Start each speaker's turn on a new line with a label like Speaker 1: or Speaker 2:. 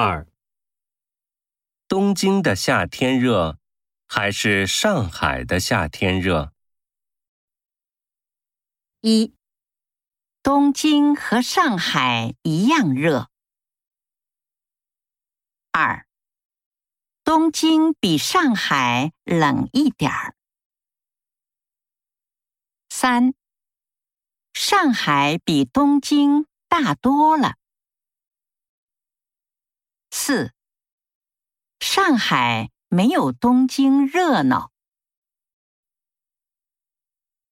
Speaker 1: 二，东京的夏天热，还是上海的夏天热？
Speaker 2: 一，东京和上海一样热。二，东京比上海冷一点儿。三，上海比东京大多了。四，上海没有东京热闹。